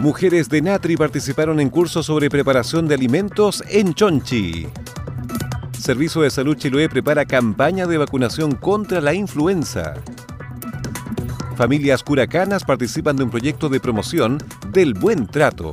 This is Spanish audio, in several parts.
Mujeres de Natri participaron en cursos sobre preparación de alimentos en Chonchi. Servicio de Salud Chiloé prepara campaña de vacunación contra la influenza. Familias curacanas participan de un proyecto de promoción del buen trato.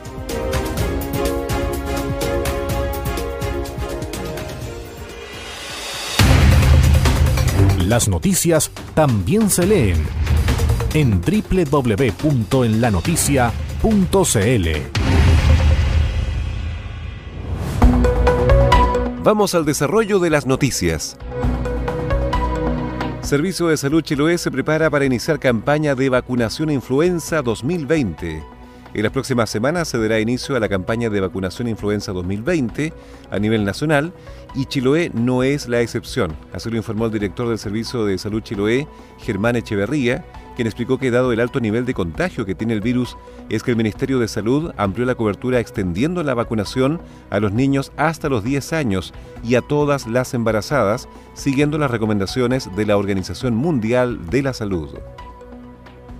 Las noticias también se leen en www.enlanoticia.cl. Vamos al desarrollo de las noticias. Servicio de Salud Chiloé se prepara para iniciar campaña de vacunación influenza 2020. En las próximas semanas se dará inicio a la campaña de vacunación influenza 2020 a nivel nacional y Chiloé no es la excepción. Así lo informó el director del Servicio de Salud Chiloé, Germán Echeverría, quien explicó que dado el alto nivel de contagio que tiene el virus, es que el Ministerio de Salud amplió la cobertura extendiendo la vacunación a los niños hasta los 10 años y a todas las embarazadas, siguiendo las recomendaciones de la Organización Mundial de la Salud.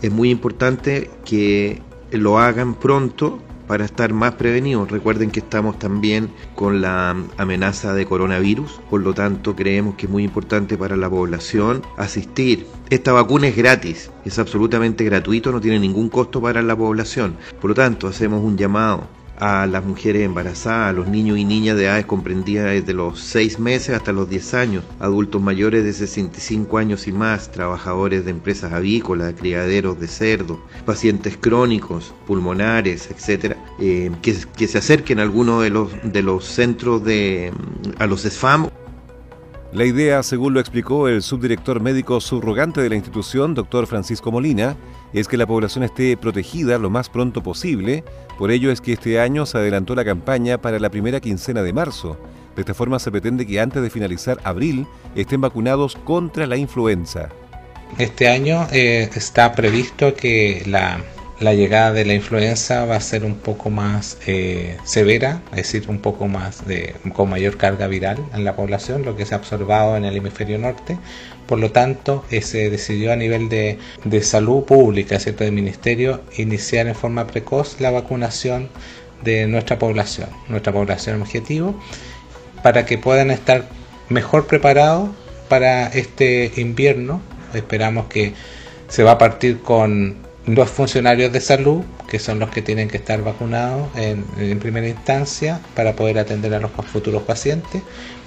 Es muy importante que lo hagan pronto para estar más prevenidos. Recuerden que estamos también con la amenaza de coronavirus, por lo tanto creemos que es muy importante para la población asistir. Esta vacuna es gratis, es absolutamente gratuito, no tiene ningún costo para la población. Por lo tanto, hacemos un llamado a las mujeres embarazadas, a los niños y niñas de edades comprendidas desde los 6 meses hasta los 10 años, adultos mayores de 65 años y más, trabajadores de empresas avícolas, criaderos de cerdo, pacientes crónicos, pulmonares, etcétera, eh, que, que, se acerquen a alguno de los, de los centros de a los SFAM la idea, según lo explicó el subdirector médico subrogante de la institución, doctor Francisco Molina, es que la población esté protegida lo más pronto posible. Por ello es que este año se adelantó la campaña para la primera quincena de marzo. De esta forma se pretende que antes de finalizar abril estén vacunados contra la influenza. Este año eh, está previsto que la la llegada de la influenza va a ser un poco más eh, severa, es decir, un poco más de, con mayor carga viral en la población, lo que se ha observado en el hemisferio norte. Por lo tanto, eh, se decidió a nivel de, salud pública, ¿cierto? del ministerio, iniciar en forma precoz la vacunación de nuestra población, nuestra población objetivo, para que puedan estar mejor preparados para este invierno. Esperamos que se va a partir con los funcionarios de salud, que son los que tienen que estar vacunados en, primera instancia para poder atender a los futuros pacientes,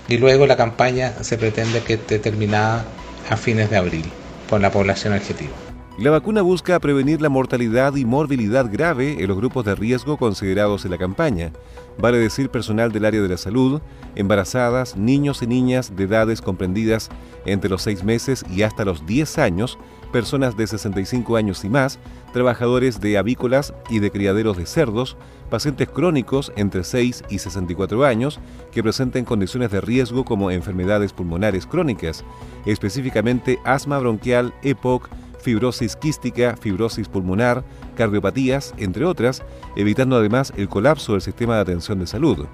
y luego la campaña se pretende que esté terminada a fines de abril con la población objetivo. La vacuna busca prevenir la mortalidad y morbilidad grave en los grupos de riesgo considerados en la campaña, vale decir personal del área de la salud, embarazadas, niños y niñas de edades comprendidas entre los 6 meses y hasta los 10 años, personas de 65 años y más, trabajadores de avícolas y de criaderos de cerdos, pacientes crónicos entre 6 y 64 años que presenten condiciones de riesgo como enfermedades pulmonares crónicas, específicamente asma bronquial, EPOC, fibrosis quística, fibrosis pulmonar, cardiopatías, entre otras, evitando además el colapso del sistema de atención de salud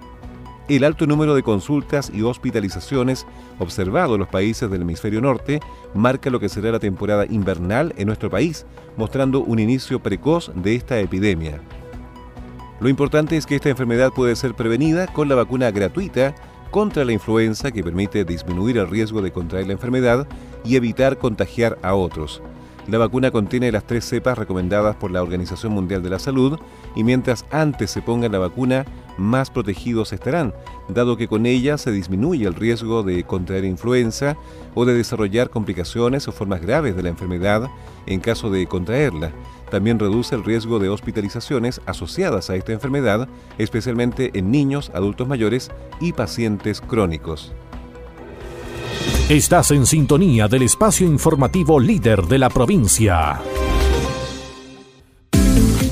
el alto número de consultas y hospitalizaciones observado en los países del hemisferio norte marca lo que será la temporada invernal en nuestro país, mostrando un inicio precoz de esta epidemia. Lo importante es que esta enfermedad puede ser prevenida con la vacuna gratuita contra la influenza que permite disminuir el riesgo de contraer la enfermedad y evitar contagiar a otros. La vacuna contiene las tres cepas recomendadas por la Organización Mundial de la Salud y mientras antes se ponga la vacuna, más protegidos estarán, dado que con ella se disminuye el riesgo de contraer influenza o de desarrollar complicaciones o formas graves de la enfermedad en caso de contraerla. También reduce el riesgo de hospitalizaciones asociadas a esta enfermedad, especialmente en niños, adultos mayores y pacientes crónicos. Estás en sintonía del espacio informativo líder de la provincia.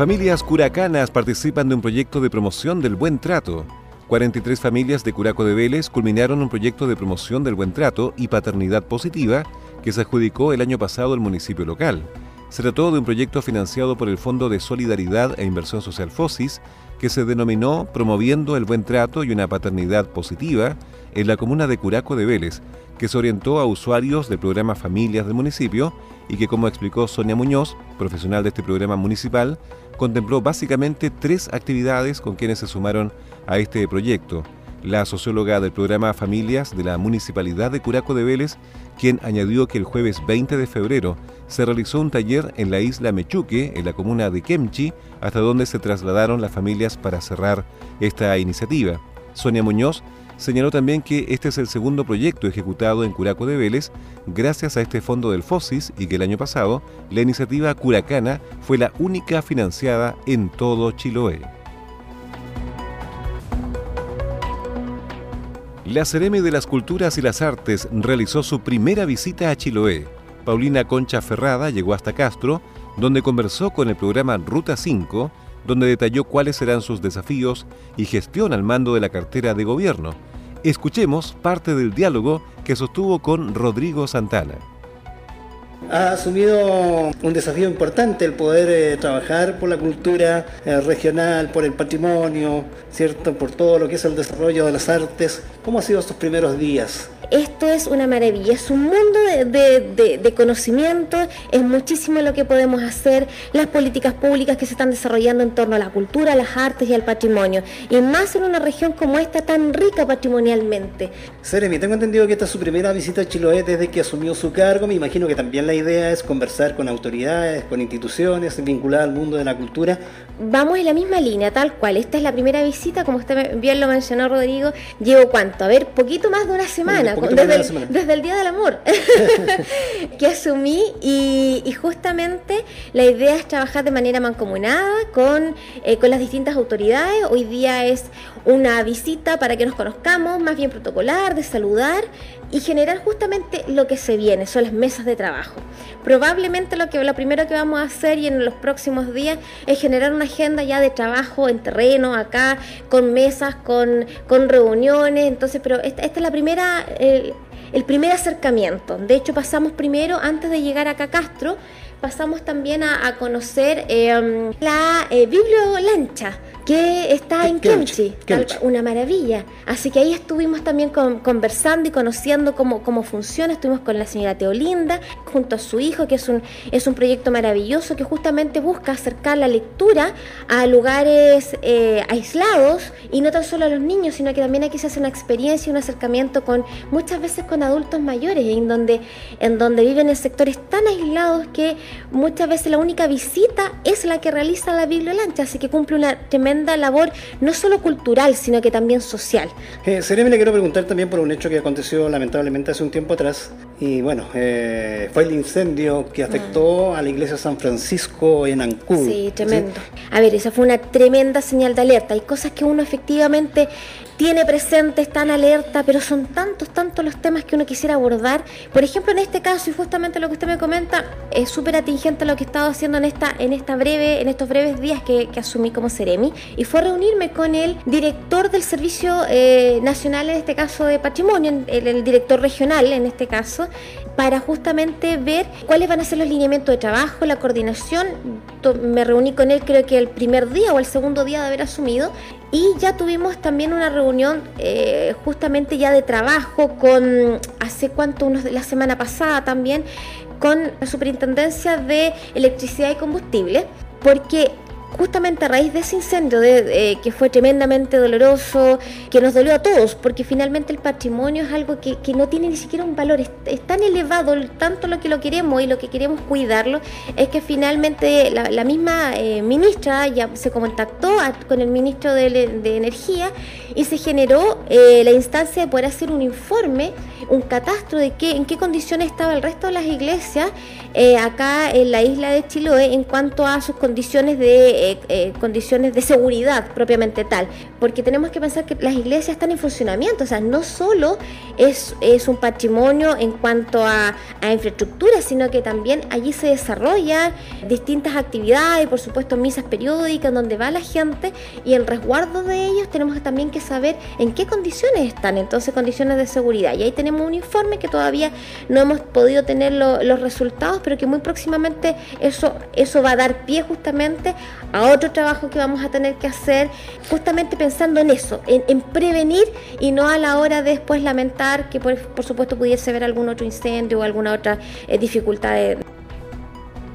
Familias curacanas participan de un proyecto de promoción del buen trato. 43 familias de Curaco de Vélez culminaron un proyecto de promoción del buen trato y paternidad positiva que se adjudicó el año pasado al municipio local. Se trató de un proyecto financiado por el Fondo de Solidaridad e Inversión Social FOSIS, que se denominó Promoviendo el Buen Trato y una Paternidad Positiva en la comuna de Curaco de Vélez, que se orientó a usuarios del programa Familias del municipio y que, como explicó Sonia Muñoz, profesional de este programa municipal, contempló básicamente tres actividades con quienes se sumaron a este proyecto. La socióloga del programa Familias de la Municipalidad de Curaco de Vélez, quien añadió que el jueves 20 de febrero se realizó un taller en la isla Mechuque, en la comuna de Kemchi, hasta donde se trasladaron las familias para cerrar esta iniciativa. Sonia Muñoz Señaló también que este es el segundo proyecto ejecutado en Curaco de Vélez gracias a este fondo del FOSIS y que el año pasado la iniciativa Curacana fue la única financiada en todo Chiloé. La Cereme de las Culturas y las Artes realizó su primera visita a Chiloé. Paulina Concha Ferrada llegó hasta Castro, donde conversó con el programa Ruta 5, donde detalló cuáles serán sus desafíos y gestión al mando de la cartera de gobierno Escuchemos parte del diálogo que sostuvo con Rodrigo Santana. Ha asumido un desafío importante el poder eh, trabajar por la cultura eh, regional, por el patrimonio, ¿cierto? por todo lo que es el desarrollo de las artes. ¿Cómo han sido estos primeros días? esto es una maravilla, es un mundo de, conocimiento, es muchísimo lo que podemos hacer, las políticas públicas que se están desarrollando en torno a la cultura, a las artes y al patrimonio, y más en una región como esta tan rica patrimonialmente. Seremi, tengo entendido que esta es su primera visita a Chiloé desde que asumió su cargo, me imagino que también la idea es conversar con autoridades, con instituciones vinculadas al mundo de la cultura. Vamos en la misma línea, tal cual, esta es la primera visita, como usted bien lo mencionó Rodrigo, llevo cuánto, a ver, poquito más de una semana desde, el, Día del Amor que asumí y, justamente la idea es trabajar de manera mancomunada con, eh, con las distintas autoridades. Hoy día es una visita para que nos conozcamos, más bien protocolar, de saludar y generar justamente lo que se viene, son las mesas de trabajo. Probablemente lo, que, lo primero que vamos a hacer y en los próximos días es generar una agenda ya de trabajo en terreno, acá, con mesas, con, con reuniones, entonces, pero esta, esta es la primera... El, primer acercamiento. De hecho, pasamos primero, antes de llegar acá a Castro, pasamos también a, conocer eh, la eh, Bibliolancha que está en Kimchi, una maravilla. Así que ahí estuvimos también conversando y conociendo cómo, cómo funciona. Estuvimos con la señora Teolinda, junto a su hijo, que es un, es un proyecto maravilloso que justamente busca acercar la lectura a lugares eh, aislados y no tan solo a los niños, sino que también aquí se hace una experiencia, un acercamiento con muchas veces con adultos mayores, en donde, en donde viven en sectores tan aislados que muchas veces la única visita es la que realiza la bibliolancha, así que cumple una tremenda labor no solo cultural, sino que también social. Eh, le quiero preguntar también por un hecho que aconteció lamentablemente hace un tiempo atrás, y bueno, eh, fue el incendio que afectó ah. a la iglesia de San Francisco en Ancud. Sí, tremendo. A ver, esa fue una tremenda señal de alerta. Hay cosas que uno efectivamente tiene presente, está en alerta, pero son tantos, tantos los temas que uno quisiera abordar. Por ejemplo, en este caso, y justamente lo que usted me comenta, es súper atingente lo que he estado haciendo en esta, en esta breve, en estos breves días que, asumí como Ceremi, y fue reunirme con el director del Servicio eh, Nacional, en este caso de Patrimonio, el director regional, en este caso, para justamente ver cuáles van a ser los lineamientos de trabajo, la coordinación. Me reuní con él creo que el primer día o el segundo día de haber asumido y ya tuvimos también una reunión eh, justamente ya de trabajo con, hace cuánto, unos la semana pasada también, con la Superintendencia de Electricidad y Combustible, porque justamente a raíz de ese incendio de, que fue tremendamente doloroso, que nos dolió a todos, porque finalmente el patrimonio es algo que, no tiene ni siquiera un valor, es, tan elevado tanto lo que lo queremos y lo que queremos cuidarlo, es que finalmente la, misma eh, ministra ya se contactó con el ministro de, Energía y se generó eh, la instancia de poder hacer un informe, un catastro de qué, en qué condiciones estaba el resto de las iglesias eh, acá en la isla de Chiloé en cuanto a sus condiciones de eh, eh, condiciones de seguridad propiamente tal, porque tenemos que pensar que las iglesias están en funcionamiento, o sea, no solo es, es un patrimonio en cuanto a, a infraestructura, sino que también allí se desarrollan distintas actividades, por supuesto misas periódicas donde va la gente y el resguardo de ellos tenemos también que saber en qué condiciones están, entonces condiciones de seguridad. Y ahí tenemos un informe que todavía no hemos podido tener los resultados, pero que muy próximamente eso, eso va a dar pie justamente a otro trabajo que vamos a tener que hacer, justamente pensando en eso, en, prevenir y no a la hora de después lamentar que por, supuesto pudiese haber algún otro incendio o alguna otra eh, dificultad.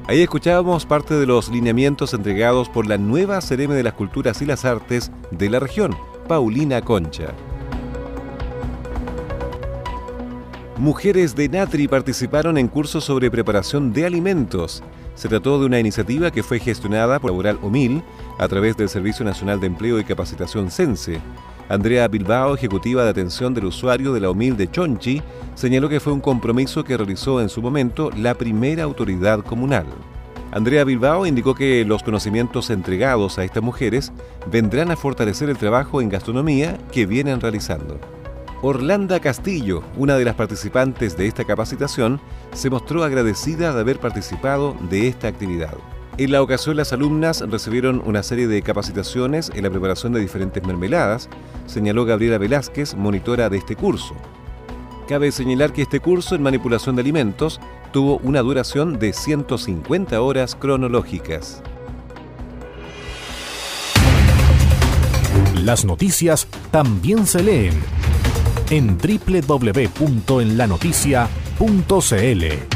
Ahí escuchábamos parte de los lineamientos entregados por la nueva Cereme de las Culturas y las Artes de la región, Paulina Concha. Mujeres de Natri participaron en cursos sobre preparación de alimentos se trató de una iniciativa que fue gestionada por Laboral OMIL a través del Servicio Nacional de Empleo y Capacitación CENSE. Andrea Bilbao, ejecutiva de atención del usuario de la OMIL de Chonchi, señaló que fue un compromiso que realizó en su momento la primera autoridad comunal. Andrea Bilbao indicó que los conocimientos entregados a estas mujeres vendrán a fortalecer el trabajo en gastronomía que vienen realizando. Orlando Castillo, una de las participantes de esta capacitación, se mostró agradecida de haber participado de esta actividad. En la ocasión las alumnas recibieron una serie de capacitaciones en la preparación de diferentes mermeladas, señaló Gabriela Velázquez, monitora de este curso. Cabe señalar que este curso en manipulación de alimentos tuvo una duración de 150 horas cronológicas. Las noticias también se leen en www.enlanoticia.cl.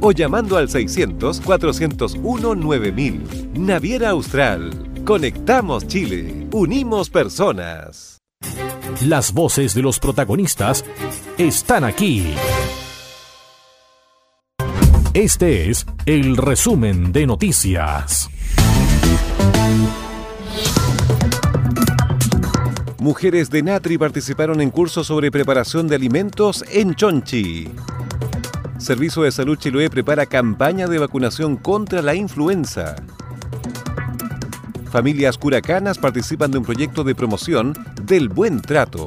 o llamando al 600 401 9000. Naviera Austral. Conectamos Chile. Unimos personas. Las voces de los protagonistas están aquí. Este es el resumen de noticias. Mujeres de Natri participaron en cursos sobre preparación de alimentos en Chonchi. Servicio de Salud Chiloé prepara campaña de vacunación contra la influenza. Familias curacanas participan de un proyecto de promoción del buen trato.